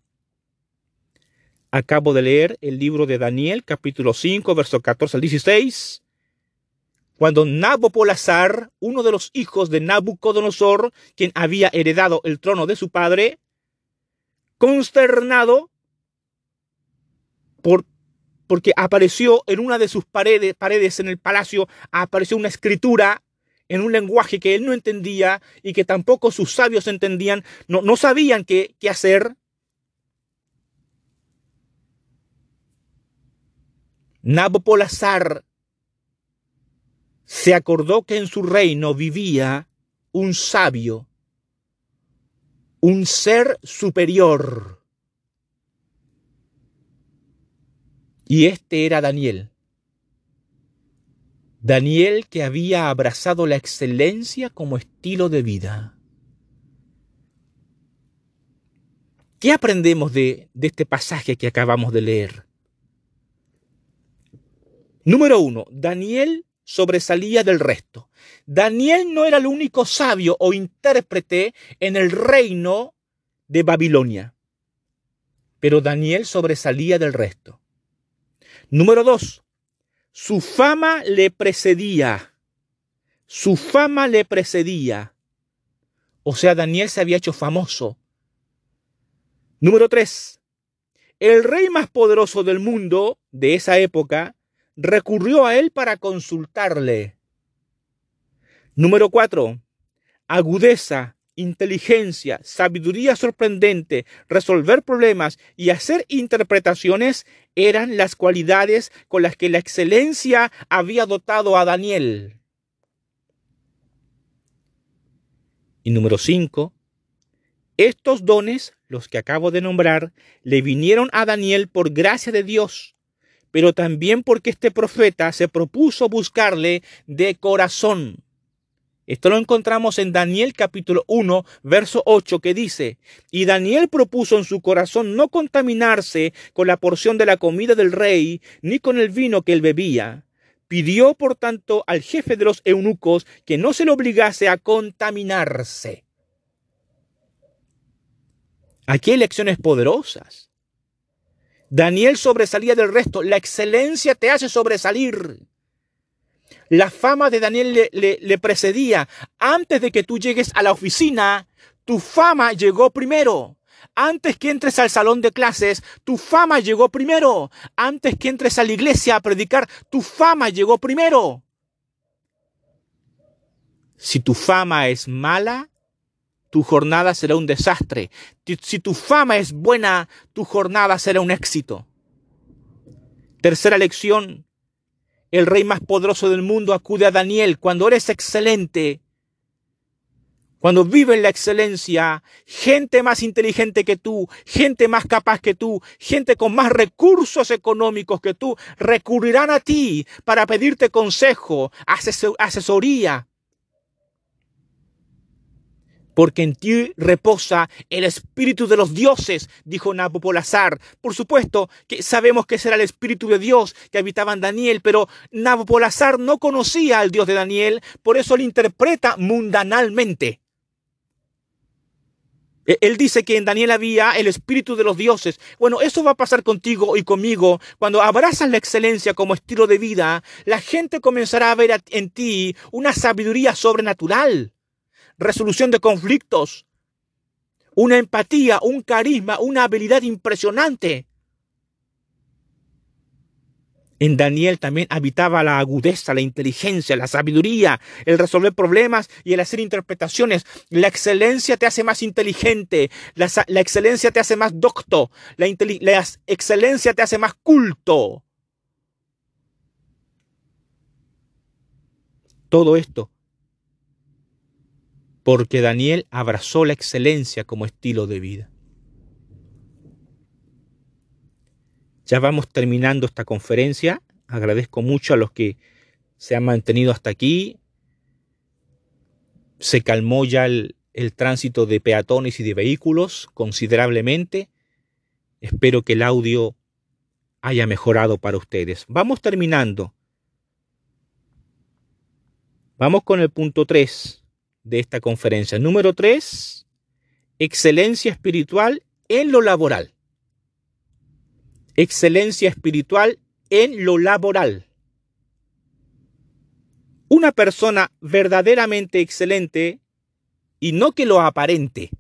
Acabo de leer el libro de Daniel, capítulo 5, verso 14 al 16 cuando Nabopolazar, uno de los hijos de Nabucodonosor, quien había heredado el trono de su padre, consternado por, porque apareció en una de sus paredes, en el palacio, apareció una escritura en un lenguaje que él no entendía y que tampoco sus sabios entendían, no, no sabían qué, qué hacer. Nabopolazar se acordó que en su reino vivía un sabio, un ser superior. Y este era Daniel. Daniel que había abrazado la excelencia como estilo de vida. ¿Qué aprendemos de, este pasaje que acabamos de leer? Número uno, Daniel sobresalía del resto. Daniel no era el único sabio o intérprete en el reino de Babilonia, pero Daniel sobresalía del resto. Número dos, su fama le precedía. Su fama le precedía. O sea, Daniel se había hecho famoso. Número tres, el rey más poderoso del mundo de esa época recurrió a él para consultarle. Número cuatro, agudeza, inteligencia, sabiduría sorprendente, resolver problemas y hacer interpretaciones eran las cualidades con las que la excelencia había dotado a Daniel. Y número cinco, estos dones, los que acabo de nombrar, le vinieron a Daniel por gracia de Dios pero también porque este profeta se propuso buscarle de corazón. Esto lo encontramos en Daniel capítulo 1, verso 8, que dice, y Daniel propuso en su corazón no contaminarse con la porción de la comida del rey, ni con el vino que él bebía. Pidió, por tanto, al jefe de los eunucos que no se le obligase a contaminarse. Aquí hay lecciones poderosas. Daniel sobresalía del resto. La excelencia te hace sobresalir. La fama de Daniel le, precedía. Antes de que tú llegues a la oficina, tu fama llegó primero. Antes que entres al salón de clases, tu fama llegó primero. Antes que entres a la iglesia a predicar, tu fama llegó primero. Si tu fama es mala, tu jornada será un desastre. Si tu fama es buena, tu jornada será un éxito. Tercera lección. El rey más poderoso del mundo acude a Daniel cuando eres excelente. Cuando vive en la excelencia, gente más inteligente que tú, gente más capaz que tú, gente con más recursos económicos que tú, recurrirán a ti para pedirte consejo, asesoría, porque en ti reposa el espíritu de los dioses, dijo Nabopolazar. Por supuesto que sabemos que será el espíritu de Dios que habitaba en Daniel, pero Nabopolazar no conocía al Dios de Daniel, por eso lo interpreta mundanalmente. E, él dice que en Daniel había el espíritu de los dioses. Bueno, eso va a pasar contigo y conmigo. Cuando abrazas la excelencia como estilo de vida, la gente comenzará a ver en ti una sabiduría sobrenatural, resolución de conflictos, una empatía, un carisma, una habilidad impresionante. En Daniel también habitaba la agudeza, la inteligencia, la sabiduría, el resolver problemas y el hacer interpretaciones. La excelencia te hace más inteligente, la, excelencia te hace más docto, la, excelencia te hace más culto. Todo esto porque Daniel abrazó la excelencia como estilo de vida. Ya vamos terminando esta conferencia. Agradezco mucho a los que se han mantenido hasta aquí. Se calmó ya el, tránsito de peatones y de vehículos considerablemente. Espero que el audio haya mejorado para ustedes. Vamos terminando. Vamos con el punto 3 de esta conferencia. Número 3, excelencia espiritual en lo laboral excelencia espiritual en lo laboral. Una persona verdaderamente excelente, y no que lo aparente,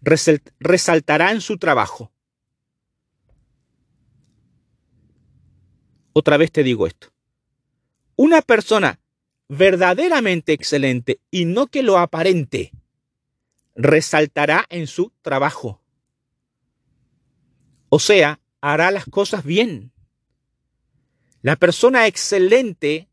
resaltará en su trabajo. Otra vez te digo esto. Una persona verdaderamente excelente y no que lo aparente, resaltará en su trabajo. O sea, hará las cosas bien. La persona excelente,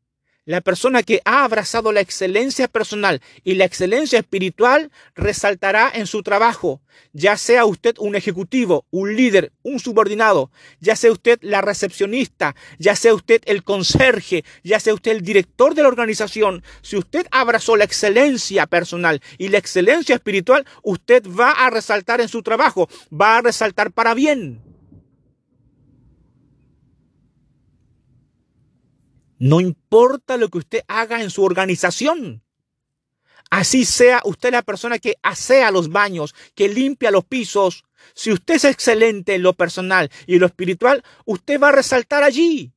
la persona que ha abrazado la excelencia personal y la excelencia espiritual, resaltará en su trabajo, ya sea usted un ejecutivo, un líder, un subordinado, ya sea usted la recepcionista, ya sea usted el conserje, ya sea usted el director de la organización. Si usted abrazó la excelencia personal y la excelencia espiritual, usted va a resaltar en su trabajo, va a resaltar para bien. No importa lo que usted haga en su organización. Así sea usted la persona que asea los baños, que limpia los pisos. Si usted es excelente en lo personal y en lo espiritual, usted va a resaltar allí.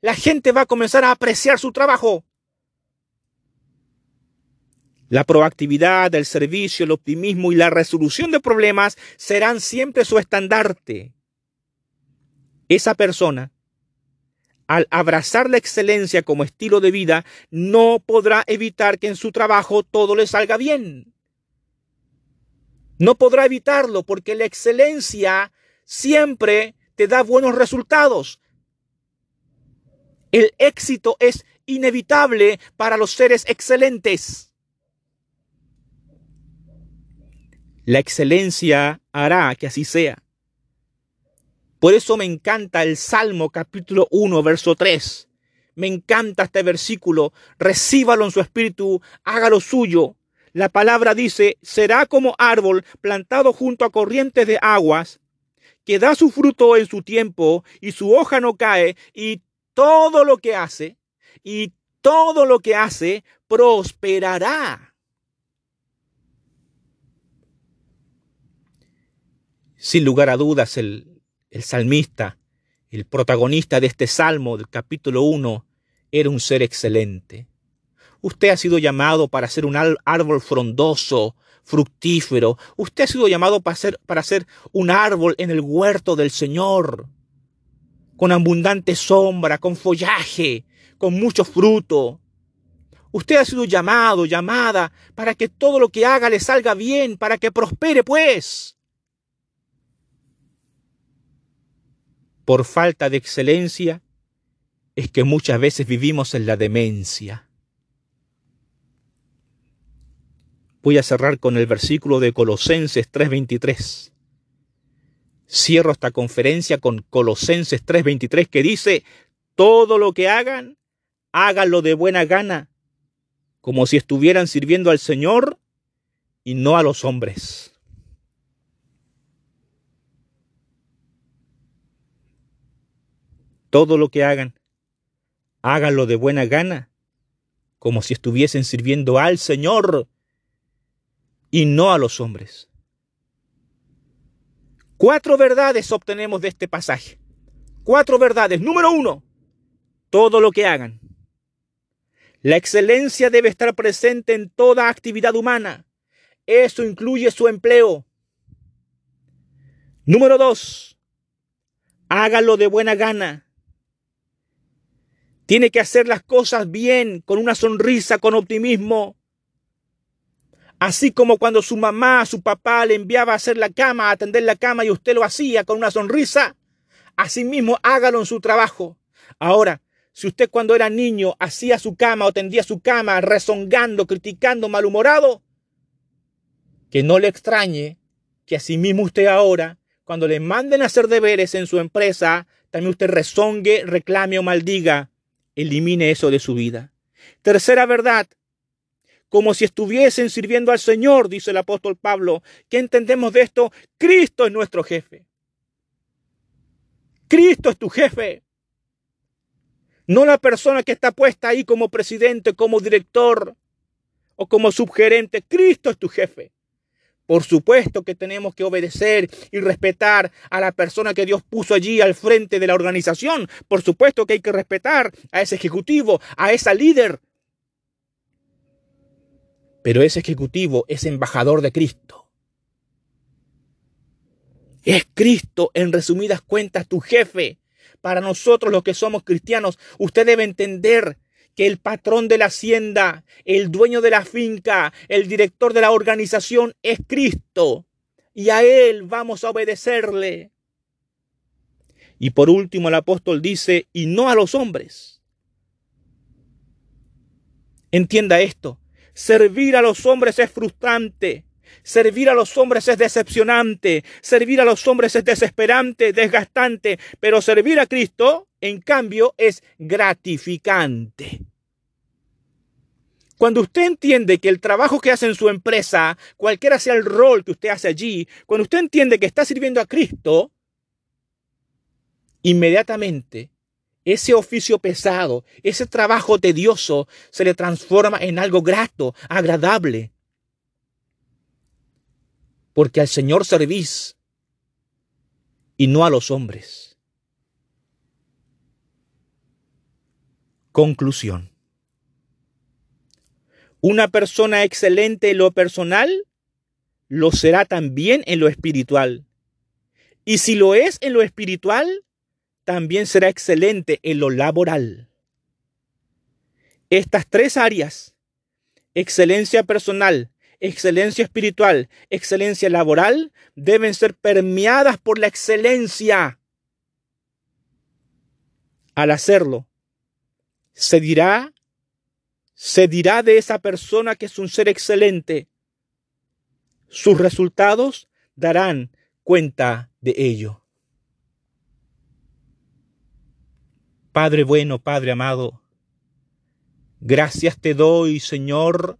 La gente va a comenzar a apreciar su trabajo. La proactividad, el servicio, el optimismo y la resolución de problemas serán siempre su estandarte. Esa persona al abrazar la excelencia como estilo de vida, no podrá evitar que en su trabajo todo le salga bien. No podrá evitarlo porque la excelencia siempre te da buenos resultados. El éxito es inevitable para los seres excelentes. La excelencia hará que así sea. Por eso me encanta el Salmo capítulo 1, verso 3. Me encanta este versículo. Recíbalo en su espíritu, hágalo suyo. La palabra dice, será como árbol plantado junto a corrientes de aguas, que da su fruto en su tiempo y su hoja no cae, y todo lo que hace, y todo lo que hace prosperará. Sin lugar a dudas, el, el salmista, el protagonista de este salmo del capítulo 1, era un ser excelente. Usted ha sido llamado para ser un árbol frondoso, fructífero. Usted ha sido llamado para ser, para ser un árbol en el huerto del Señor, con abundante sombra, con follaje, con mucho fruto. Usted ha sido llamado, llamada, para que todo lo que haga le salga bien, para que prospere, pues. Por falta de excelencia es que muchas veces vivimos en la demencia. Voy a cerrar con el versículo de Colosenses 3:23. Cierro esta conferencia con Colosenses 3:23 que dice, todo lo que hagan, háganlo de buena gana, como si estuvieran sirviendo al Señor y no a los hombres. Todo lo que hagan, háganlo de buena gana, como si estuviesen sirviendo al Señor y no a los hombres. Cuatro verdades obtenemos de este pasaje. Cuatro verdades. Número uno, todo lo que hagan. La excelencia debe estar presente en toda actividad humana. Eso incluye su empleo. Número dos, hágalo de buena gana. Tiene que hacer las cosas bien, con una sonrisa, con optimismo. Así como cuando su mamá, su papá le enviaba a hacer la cama, a atender la cama y usted lo hacía con una sonrisa, así mismo hágalo en su trabajo. Ahora, si usted cuando era niño hacía su cama o tendía su cama rezongando, criticando, malhumorado, que no le extrañe que así mismo usted ahora, cuando le manden a hacer deberes en su empresa, también usted rezongue, reclame o maldiga elimine eso de su vida. Tercera verdad, como si estuviesen sirviendo al Señor, dice el apóstol Pablo. ¿Qué entendemos de esto? Cristo es nuestro jefe. Cristo es tu jefe. No la persona que está puesta ahí como presidente, como director o como subgerente. Cristo es tu jefe. Por supuesto que tenemos que obedecer y respetar a la persona que Dios puso allí al frente de la organización. Por supuesto que hay que respetar a ese ejecutivo, a esa líder. Pero ese ejecutivo es embajador de Cristo. Es Cristo, en resumidas cuentas, tu jefe. Para nosotros los que somos cristianos, usted debe entender que el patrón de la hacienda, el dueño de la finca, el director de la organización es Cristo. Y a Él vamos a obedecerle. Y por último el apóstol dice, y no a los hombres. Entienda esto, servir a los hombres es frustrante. Servir a los hombres es decepcionante, servir a los hombres es desesperante, desgastante, pero servir a Cristo, en cambio, es gratificante. Cuando usted entiende que el trabajo que hace en su empresa, cualquiera sea el rol que usted hace allí, cuando usted entiende que está sirviendo a Cristo, inmediatamente ese oficio pesado, ese trabajo tedioso, se le transforma en algo grato, agradable porque al Señor servís y no a los hombres. Conclusión. Una persona excelente en lo personal lo será también en lo espiritual. Y si lo es en lo espiritual, también será excelente en lo laboral. Estas tres áreas, excelencia personal, excelencia espiritual, excelencia laboral, deben ser permeadas por la excelencia. Al hacerlo, se dirá, se dirá de esa persona que es un ser excelente. Sus resultados darán cuenta de ello. Padre bueno, Padre amado, gracias te doy, Señor,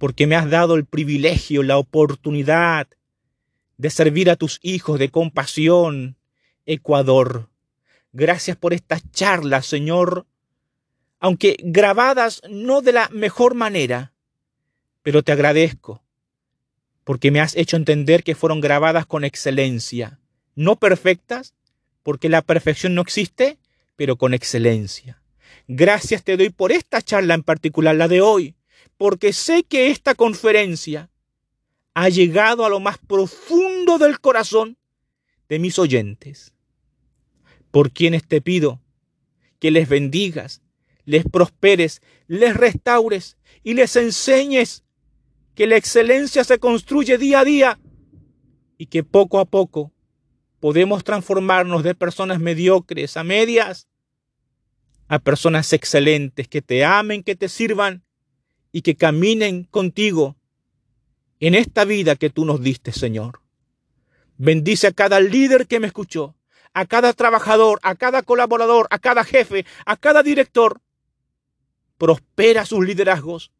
porque me has dado el privilegio, la oportunidad de servir a tus hijos de compasión, Ecuador. Gracias por estas charlas, Señor, aunque grabadas no de la mejor manera, pero te agradezco, porque me has hecho entender que fueron grabadas con excelencia, no perfectas, porque la perfección no existe, pero con excelencia. Gracias te doy por esta charla en particular, la de hoy, porque sé que esta conferencia ha llegado a lo más profundo del corazón de mis oyentes, por quienes te pido que les bendigas, les prosperes, les restaures y les enseñes que la excelencia se construye día a día y que poco a poco podemos transformarnos de personas mediocres a medias a personas excelentes que te amen, que te sirvan y que caminen contigo en esta vida que tú nos diste, Señor. Bendice a cada líder que me escuchó, a cada trabajador, a cada colaborador, a cada jefe, a cada director. Prospera sus liderazgos,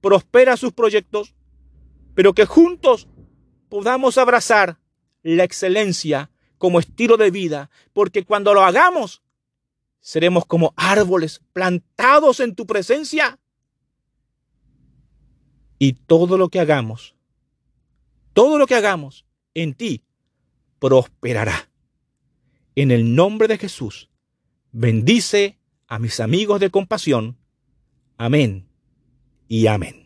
prospera sus proyectos, pero que juntos podamos abrazar la excelencia como estilo de vida, porque cuando lo hagamos, seremos como árboles plantados en tu presencia. Y todo lo que hagamos, todo lo que hagamos en ti, prosperará. En el nombre de Jesús, bendice a mis amigos de compasión. Amén y amén.